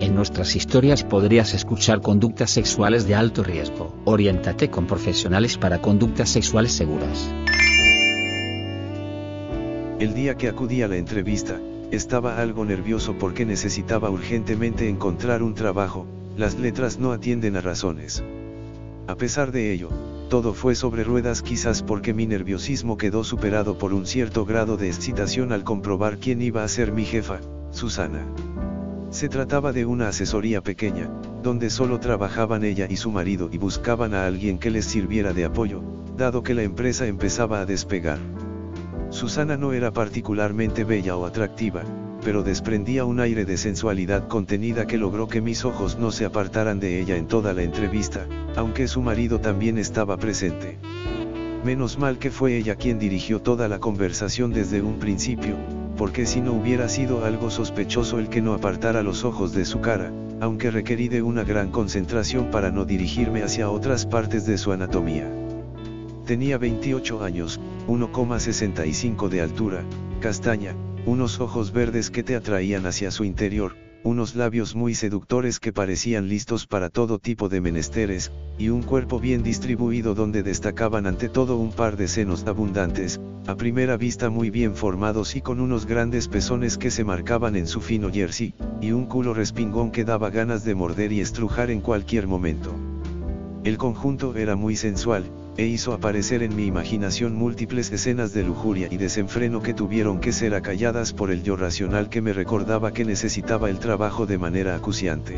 En nuestras historias podrías escuchar conductas sexuales de alto riesgo. Oriéntate con profesionales para conductas sexuales seguras. El día que acudí a la entrevista, estaba algo nervioso porque necesitaba urgentemente encontrar un trabajo, las letras no atienden a razones. A pesar de ello, todo fue sobre ruedas quizás porque mi nerviosismo quedó superado por un cierto grado de excitación al comprobar quién iba a ser mi jefa, Susana. Se trataba de una asesoría pequeña, donde solo trabajaban ella y su marido y buscaban a alguien que les sirviera de apoyo, dado que la empresa empezaba a despegar. Susana no era particularmente bella o atractiva, pero desprendía un aire de sensualidad contenida que logró que mis ojos no se apartaran de ella en toda la entrevista, aunque su marido también estaba presente. Menos mal que fue ella quien dirigió toda la conversación desde un principio, porque si no hubiera sido algo sospechoso el que no apartara los ojos de su cara, aunque requerí de una gran concentración para no dirigirme hacia otras partes de su anatomía. Tenía 28 años, 1,65 de altura, castaña, unos ojos verdes que te atraían hacia su interior, unos labios muy seductores que parecían listos para todo tipo de menesteres, y un cuerpo bien distribuido donde destacaban ante todo un par de senos abundantes, a primera vista muy bien formados y con unos grandes pezones que se marcaban en su fino jersey, y un culo respingón que daba ganas de morder y estrujar en cualquier momento. El conjunto era muy sensual, e hizo aparecer en mi imaginación múltiples escenas de lujuria y desenfreno que tuvieron que ser acalladas por el yo racional que me recordaba que necesitaba el trabajo de manera acuciante.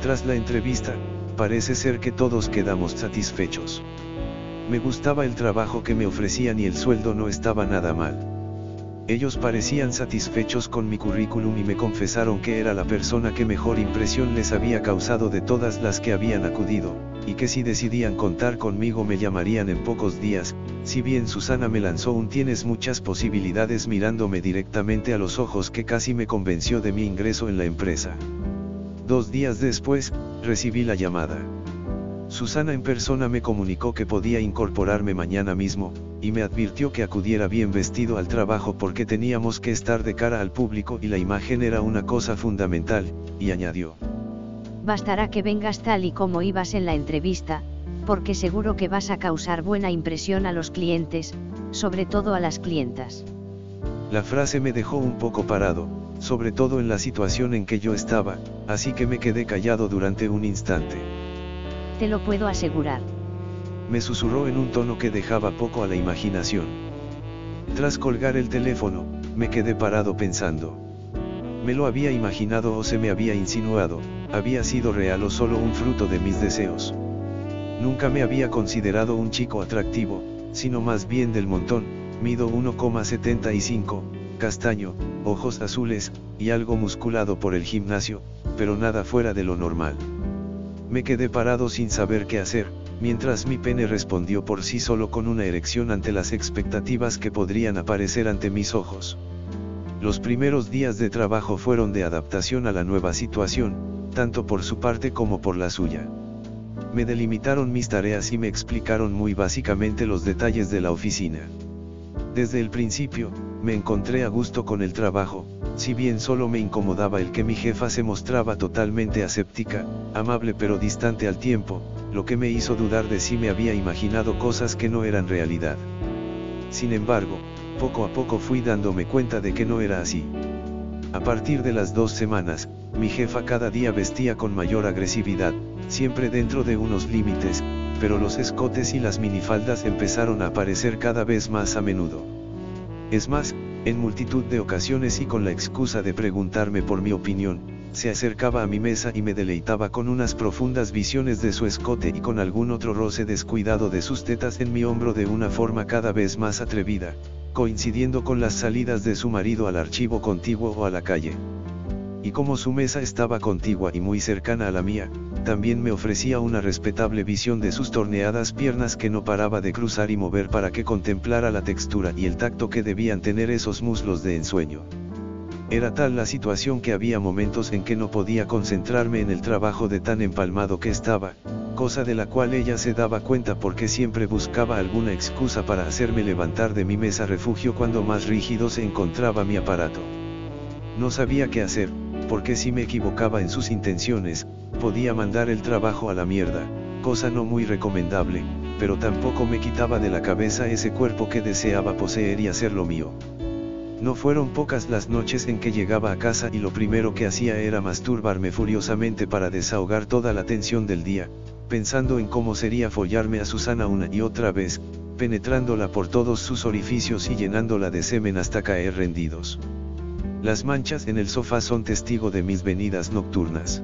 Tras la entrevista, parece ser que todos quedamos satisfechos. Me gustaba el trabajo que me ofrecían y el sueldo no estaba nada mal. Ellos parecían satisfechos con mi currículum y me confesaron que era la persona que mejor impresión les había causado de todas las que habían acudido, y que si decidían contar conmigo me llamarían en pocos días, si bien Susana me lanzó un tienes muchas posibilidades mirándome directamente a los ojos que casi me convenció de mi ingreso en la empresa. Dos días después, recibí la llamada. Susana en persona me comunicó que podía incorporarme mañana mismo, y me advirtió que acudiera bien vestido al trabajo porque teníamos que estar de cara al público y la imagen era una cosa fundamental, y añadió. Bastará que vengas tal y como ibas en la entrevista, porque seguro que vas a causar buena impresión a los clientes, sobre todo a las clientas. La frase me dejó un poco parado, sobre todo en la situación en que yo estaba, así que me quedé callado durante un instante. Te lo puedo asegurar. Me susurró en un tono que dejaba poco a la imaginación. Tras colgar el teléfono, me quedé parado pensando. Me lo había imaginado o se me había insinuado, había sido real o solo un fruto de mis deseos. Nunca me había considerado un chico atractivo, sino más bien del montón, mido 1,75, castaño, ojos azules, y algo musculado por el gimnasio, pero nada fuera de lo normal. Me quedé parado sin saber qué hacer, mientras mi pene respondió por sí solo con una erección ante las expectativas que podrían aparecer ante mis ojos. Los primeros días de trabajo fueron de adaptación a la nueva situación, tanto por su parte como por la suya. Me delimitaron mis tareas y me explicaron muy básicamente los detalles de la oficina. Desde el principio, me encontré a gusto con el trabajo, si bien solo me incomodaba el que mi jefa se mostraba totalmente aséptica, amable pero distante al tiempo, lo que me hizo dudar de si me había imaginado cosas que no eran realidad. Sin embargo, poco a poco fui dándome cuenta de que no era así. A partir de las dos semanas, mi jefa cada día vestía con mayor agresividad, siempre dentro de unos límites, pero los escotes y las minifaldas empezaron a aparecer cada vez más a menudo. Es más, en multitud de ocasiones y con la excusa de preguntarme por mi opinión, se acercaba a mi mesa y me deleitaba con unas profundas visiones de su escote y con algún otro roce descuidado de sus tetas en mi hombro de una forma cada vez más atrevida, coincidiendo con las salidas de su marido al archivo contiguo o a la calle. y como su mesa estaba contigua y muy cercana a la mía, también me ofrecía una respetable visión de sus torneadas piernas que no paraba de cruzar y mover para que contemplara la textura y el tacto que debían tener esos muslos de ensueño. Era tal la situación que había momentos en que no podía concentrarme en el trabajo de tan empalmado que estaba, cosa de la cual ella se daba cuenta porque siempre buscaba alguna excusa para hacerme levantar de mi mesa refugio cuando más rígido se encontraba mi aparato. No sabía qué hacer, porque si me equivocaba en sus intenciones, podía mandar el trabajo a la mierda, cosa no muy recomendable, pero tampoco me quitaba de la cabeza ese cuerpo que deseaba poseer y hacer lo mío. No fueron pocas las noches en que llegaba a casa y lo primero que hacía era masturbarme furiosamente para desahogar toda la tensión del día, pensando en cómo sería follarme a Susana una y otra vez, penetrándola por todos sus orificios y llenándola de semen hasta caer rendidos. Las manchas en el sofá son testigo de mis venidas nocturnas.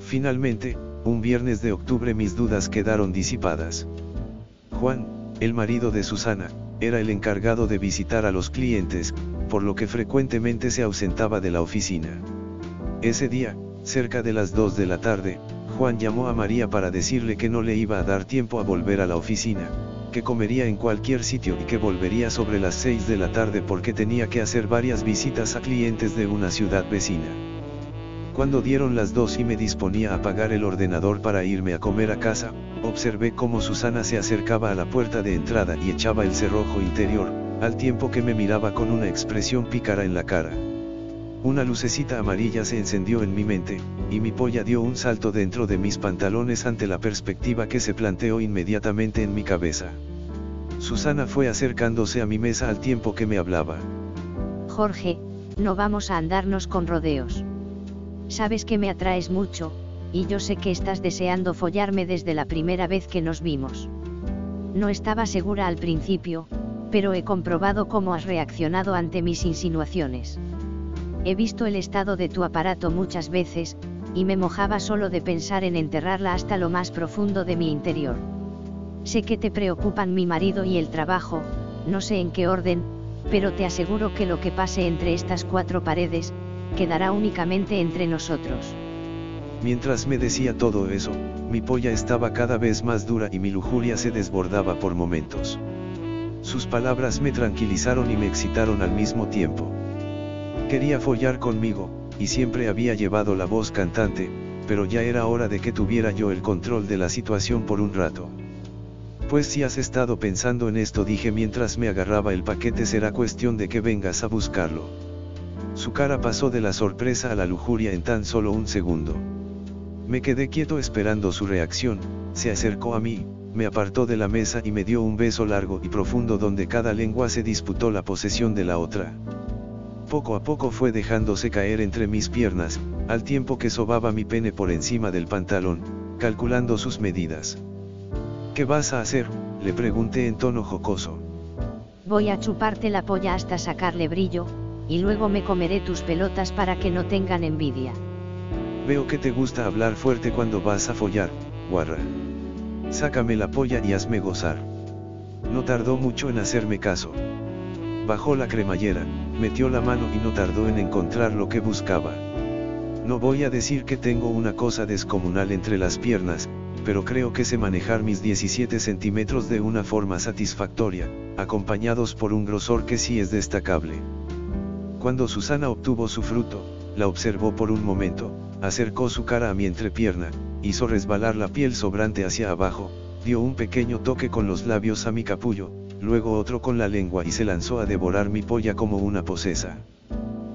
Finalmente, un viernes de octubre mis dudas quedaron disipadas. Juan, el marido de Susana, era el encargado de visitar a los clientes, por lo que frecuentemente se ausentaba de la oficina. Ese día, cerca de las 2 de la tarde, Juan llamó a María para decirle que no le iba a dar tiempo a volver a la oficina, que comería en cualquier sitio y que volvería sobre las 6 de la tarde porque tenía que hacer varias visitas a clientes de una ciudad vecina. Cuando dieron las dos y me disponía a apagar el ordenador para irme a comer a casa, observé cómo Susana se acercaba a la puerta de entrada y echaba el cerrojo interior, al tiempo que me miraba con una expresión pícara en la cara. Una lucecita amarilla se encendió en mi mente, y mi polla dio un salto dentro de mis pantalones ante la perspectiva que se planteó inmediatamente en mi cabeza. Susana fue acercándose a mi mesa al tiempo que me hablaba. Jorge, no vamos a andarnos con rodeos. Sabes que me atraes mucho, y yo sé que estás deseando follarme desde la primera vez que nos vimos. No estaba segura al principio, pero he comprobado cómo has reaccionado ante mis insinuaciones. He visto el estado de tu aparato muchas veces, y me mojaba solo de pensar en enterrarla hasta lo más profundo de mi interior. Sé que te preocupan mi marido y el trabajo, no sé en qué orden, pero te aseguro que lo que pase entre estas cuatro paredes, quedará únicamente entre nosotros. Mientras me decía todo eso, mi polla estaba cada vez más dura y mi lujuria se desbordaba por momentos. Sus palabras me tranquilizaron y me excitaron al mismo tiempo. Quería follar conmigo, y siempre había llevado la voz cantante, pero ya era hora de que tuviera yo el control de la situación por un rato. Pues si has estado pensando en esto dije mientras me agarraba el paquete será cuestión de que vengas a buscarlo. Su cara pasó de la sorpresa a la lujuria en tan solo un segundo. Me quedé quieto esperando su reacción, se acercó a mí, me apartó de la mesa y me dio un beso largo y profundo donde cada lengua se disputó la posesión de la otra poco a poco fue dejándose caer entre mis piernas, al tiempo que sobaba mi pene por encima del pantalón, calculando sus medidas. ¿Qué vas a hacer? le pregunté en tono jocoso. Voy a chuparte la polla hasta sacarle brillo, y luego me comeré tus pelotas para que no tengan envidia. Veo que te gusta hablar fuerte cuando vas a follar, guarra. Sácame la polla y hazme gozar. No tardó mucho en hacerme caso. Bajó la cremallera, metió la mano y no tardó en encontrar lo que buscaba. No voy a decir que tengo una cosa descomunal entre las piernas, pero creo que sé manejar mis 17 centímetros de una forma satisfactoria, acompañados por un grosor que sí es destacable. Cuando Susana obtuvo su fruto, la observó por un momento, acercó su cara a mi entrepierna, hizo resbalar la piel sobrante hacia abajo, dio un pequeño toque con los labios a mi capullo, luego otro con la lengua y se lanzó a devorar mi polla como una posesa.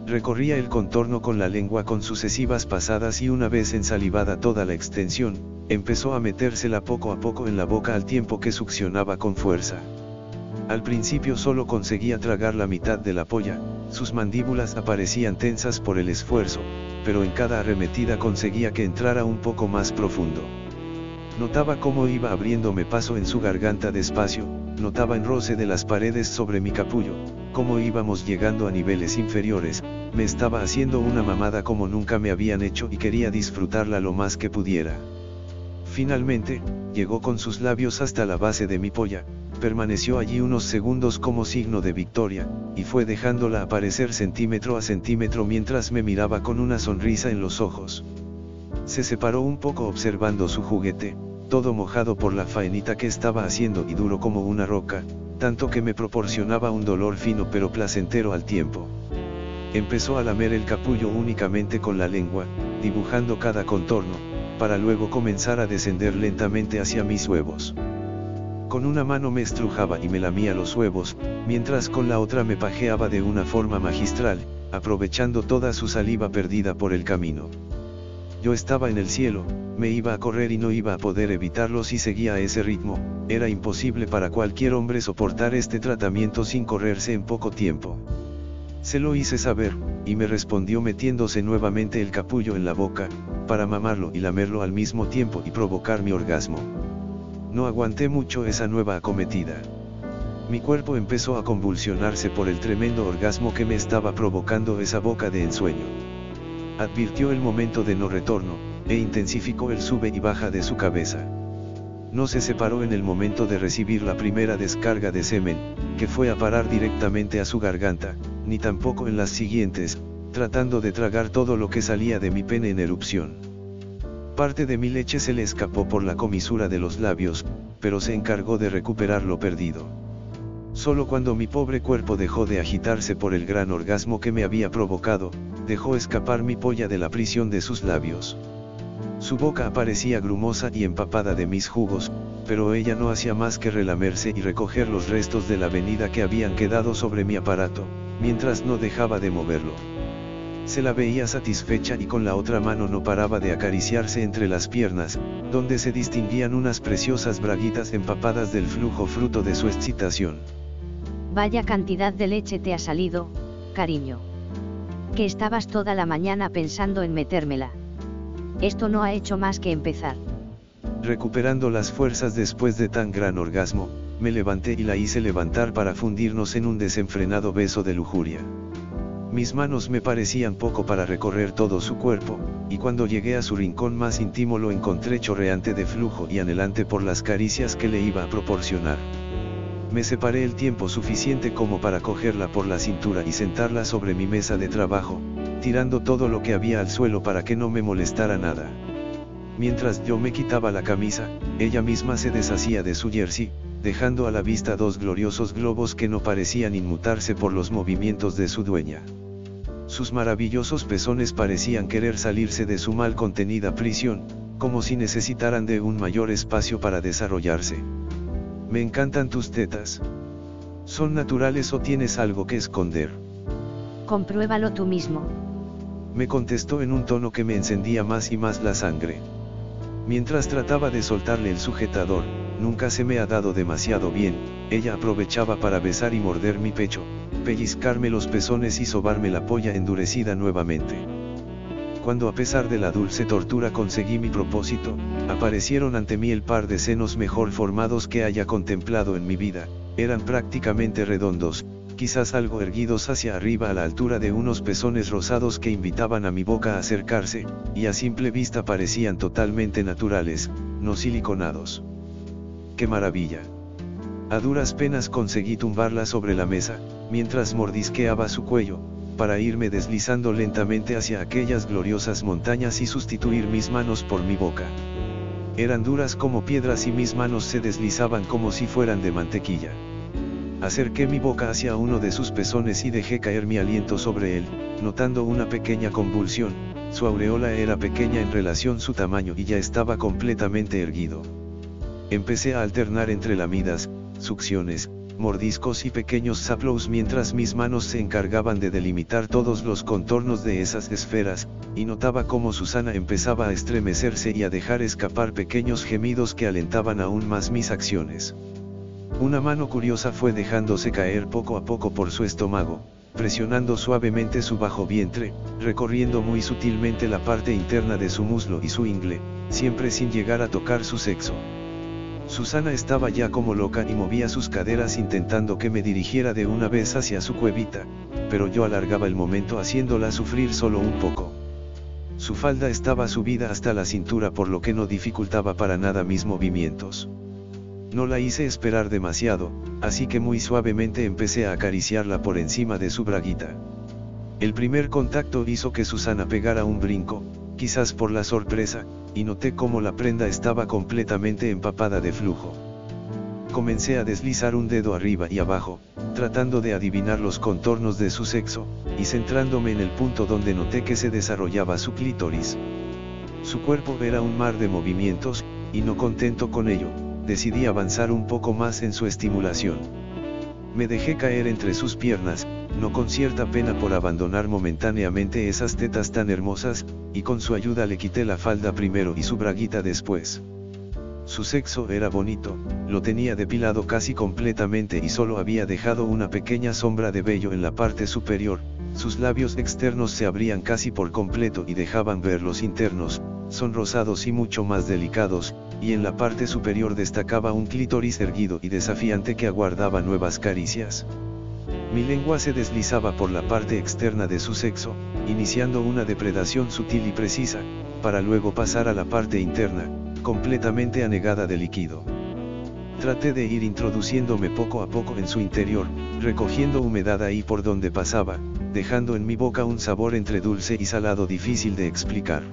Recorría el contorno con la lengua con sucesivas pasadas y una vez ensalivada toda la extensión, empezó a metérsela poco a poco en la boca al tiempo que succionaba con fuerza. Al principio solo conseguía tragar la mitad de la polla, sus mandíbulas aparecían tensas por el esfuerzo, pero en cada arremetida conseguía que entrara un poco más profundo. Notaba cómo iba abriéndome paso en su garganta despacio, notaba en roce de las paredes sobre mi capullo, cómo íbamos llegando a niveles inferiores, me estaba haciendo una mamada como nunca me habían hecho y quería disfrutarla lo más que pudiera. Finalmente, llegó con sus labios hasta la base de mi polla, permaneció allí unos segundos como signo de victoria, y fue dejándola aparecer centímetro a centímetro mientras me miraba con una sonrisa en los ojos. Se separó un poco observando su juguete, todo mojado por la faenita que estaba haciendo y duro como una roca, tanto que me proporcionaba un dolor fino pero placentero al tiempo. Empezó a lamer el capullo únicamente con la lengua, dibujando cada contorno, para luego comenzar a descender lentamente hacia mis huevos. Con una mano me estrujaba y me lamía los huevos, mientras con la otra me pajeaba de una forma magistral, aprovechando toda su saliva perdida por el camino. Yo estaba en el cielo, me iba a correr y no iba a poder evitarlo si seguía a ese ritmo, era imposible para cualquier hombre soportar este tratamiento sin correrse en poco tiempo. Se lo hice saber, y me respondió metiéndose nuevamente el capullo en la boca, para mamarlo y lamerlo al mismo tiempo y provocar mi orgasmo. No aguanté mucho esa nueva acometida. Mi cuerpo empezó a convulsionarse por el tremendo orgasmo que me estaba provocando esa boca de ensueño. Advirtió el momento de no retorno, e intensificó el sube y baja de su cabeza. No se separó en el momento de recibir la primera descarga de semen, que fue a parar directamente a su garganta, ni tampoco en las siguientes, tratando de tragar todo lo que salía de mi pene en erupción. Parte de mi leche se le escapó por la comisura de los labios, pero se encargó de recuperar lo perdido. Solo cuando mi pobre cuerpo dejó de agitarse por el gran orgasmo que me había provocado, dejó escapar mi polla de la prisión de sus labios. Su boca aparecía grumosa y empapada de mis jugos, pero ella no hacía más que relamerse y recoger los restos de la venida que habían quedado sobre mi aparato, mientras no dejaba de moverlo. Se la veía satisfecha y con la otra mano no paraba de acariciarse entre las piernas, donde se distinguían unas preciosas braguitas empapadas del flujo fruto de su excitación. Vaya cantidad de leche te ha salido, cariño. Que estabas toda la mañana pensando en metérmela. Esto no ha hecho más que empezar. Recuperando las fuerzas después de tan gran orgasmo, me levanté y la hice levantar para fundirnos en un desenfrenado beso de lujuria. Mis manos me parecían poco para recorrer todo su cuerpo, y cuando llegué a su rincón más íntimo lo encontré chorreante de flujo y anhelante por las caricias que le iba a proporcionar. Me separé el tiempo suficiente como para cogerla por la cintura y sentarla sobre mi mesa de trabajo, tirando todo lo que había al suelo para que no me molestara nada. Mientras yo me quitaba la camisa, ella misma se deshacía de su jersey, dejando a la vista dos gloriosos globos que no parecían inmutarse por los movimientos de su dueña. Sus maravillosos pezones parecían querer salirse de su mal contenida prisión, como si necesitaran de un mayor espacio para desarrollarse. Me encantan tus tetas. ¿Son naturales o tienes algo que esconder? Compruébalo tú mismo. Me contestó en un tono que me encendía más y más la sangre. Mientras trataba de soltarle el sujetador, nunca se me ha dado demasiado bien, ella aprovechaba para besar y morder mi pecho, pellizcarme los pezones y sobarme la polla endurecida nuevamente. Cuando a pesar de la dulce tortura conseguí mi propósito, aparecieron ante mí el par de senos mejor formados que haya contemplado en mi vida, eran prácticamente redondos, quizás algo erguidos hacia arriba a la altura de unos pezones rosados que invitaban a mi boca a acercarse, y a simple vista parecían totalmente naturales, no siliconados. ¡Qué maravilla! A duras penas conseguí tumbarla sobre la mesa, mientras mordisqueaba su cuello, para irme deslizando lentamente hacia aquellas gloriosas montañas y sustituir mis manos por mi boca. Eran duras como piedras y mis manos se deslizaban como si fueran de mantequilla. Acerqué mi boca hacia uno de sus pezones y dejé caer mi aliento sobre él, notando una pequeña convulsión, su aureola era pequeña en relación su tamaño y ya estaba completamente erguido. Empecé a alternar entre lamidas, succiones, mordiscos y pequeños saplows mientras mis manos se encargaban de delimitar todos los contornos de esas esferas, y notaba cómo Susana empezaba a estremecerse y a dejar escapar pequeños gemidos que alentaban aún más mis acciones. Una mano curiosa fue dejándose caer poco a poco por su estómago, presionando suavemente su bajo vientre, recorriendo muy sutilmente la parte interna de su muslo y su ingle, siempre sin llegar a tocar su sexo. Susana estaba ya como loca y movía sus caderas intentando que me dirigiera de una vez hacia su cuevita, pero yo alargaba el momento haciéndola sufrir solo un poco. Su falda estaba subida hasta la cintura por lo que no dificultaba para nada mis movimientos. No la hice esperar demasiado, así que muy suavemente empecé a acariciarla por encima de su braguita. El primer contacto hizo que Susana pegara un brinco, quizás por la sorpresa, y noté cómo la prenda estaba completamente empapada de flujo. Comencé a deslizar un dedo arriba y abajo, tratando de adivinar los contornos de su sexo, y centrándome en el punto donde noté que se desarrollaba su clítoris. Su cuerpo era un mar de movimientos, y no contento con ello, decidí avanzar un poco más en su estimulación. Me dejé caer entre sus piernas, no con cierta pena por abandonar momentáneamente esas tetas tan hermosas, y con su ayuda le quité la falda primero y su braguita después. Su sexo era bonito, lo tenía depilado casi completamente y solo había dejado una pequeña sombra de vello en la parte superior, sus labios externos se abrían casi por completo y dejaban ver los internos, son rosados y mucho más delicados, y en la parte superior destacaba un clítoris erguido y desafiante que aguardaba nuevas caricias. Mi lengua se deslizaba por la parte externa de su sexo, iniciando una depredación sutil y precisa, para luego pasar a la parte interna, completamente anegada de líquido. Traté de ir introduciéndome poco a poco en su interior, recogiendo humedad ahí por donde pasaba, dejando en mi boca un sabor entre dulce y salado difícil de explicar.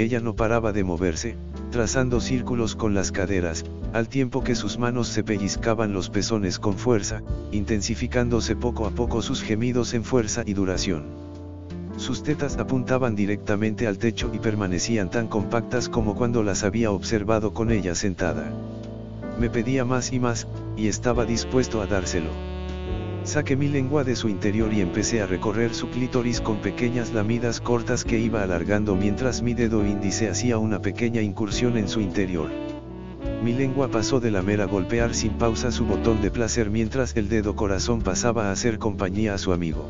Ella no paraba de moverse, trazando círculos con las caderas, al tiempo que sus manos se pellizcaban los pezones con fuerza, intensificándose poco a poco sus gemidos en fuerza y duración. Sus tetas apuntaban directamente al techo y permanecían tan compactas como cuando las había observado con ella sentada. Me pedía más y más, y estaba dispuesto a dárselo. Saqué mi lengua de su interior y empecé a recorrer su clítoris con pequeñas lamidas cortas que iba alargando mientras mi dedo índice hacía una pequeña incursión en su interior. Mi lengua pasó de lamer a golpear sin pausa su botón de placer mientras el dedo corazón pasaba a hacer compañía a su amigo.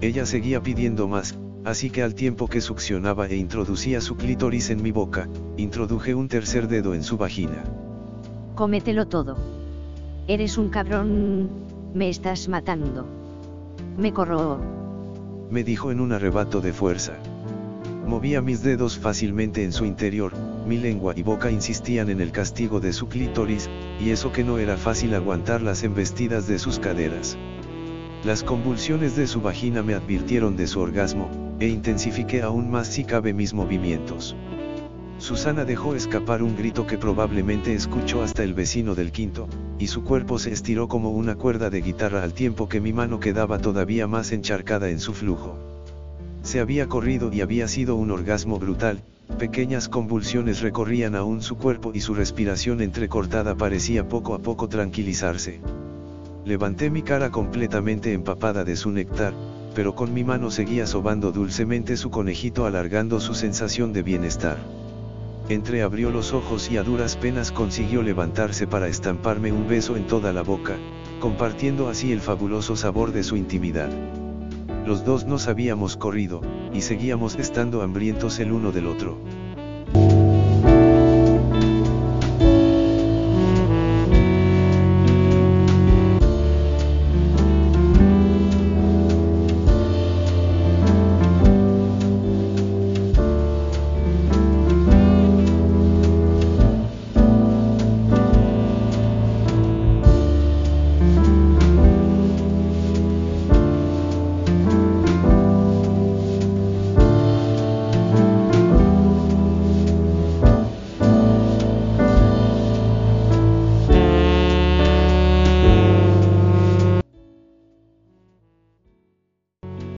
Ella seguía pidiendo más, así que al tiempo que succionaba e introducía su clítoris en mi boca, introduje un tercer dedo en su vagina. Cómetelo todo. Eres un cabrón me estás matando. Me corro. Me dijo en un arrebato de fuerza. Movía mis dedos fácilmente en su interior, mi lengua y boca insistían en el castigo de su clítoris, y eso que no era fácil aguantar las embestidas de sus caderas. Las convulsiones de su vagina me advirtieron de su orgasmo, e intensifiqué aún más si cabe mis movimientos. Susana dejó escapar un grito que probablemente escuchó hasta el vecino del quinto, y su cuerpo se estiró como una cuerda de guitarra al tiempo que mi mano quedaba todavía más encharcada en su flujo. Se había corrido y había sido un orgasmo brutal, pequeñas convulsiones recorrían aún su cuerpo y su respiración entrecortada parecía poco a poco tranquilizarse. Levanté mi cara completamente empapada de su néctar, pero con mi mano seguía sobando dulcemente su conejito alargando su sensación de bienestar. Entreabrió los ojos y a duras penas consiguió levantarse para estamparme un beso en toda la boca, compartiendo así el fabuloso sabor de su intimidad. Los dos nos habíamos corrido, y seguíamos estando hambrientos el uno del otro.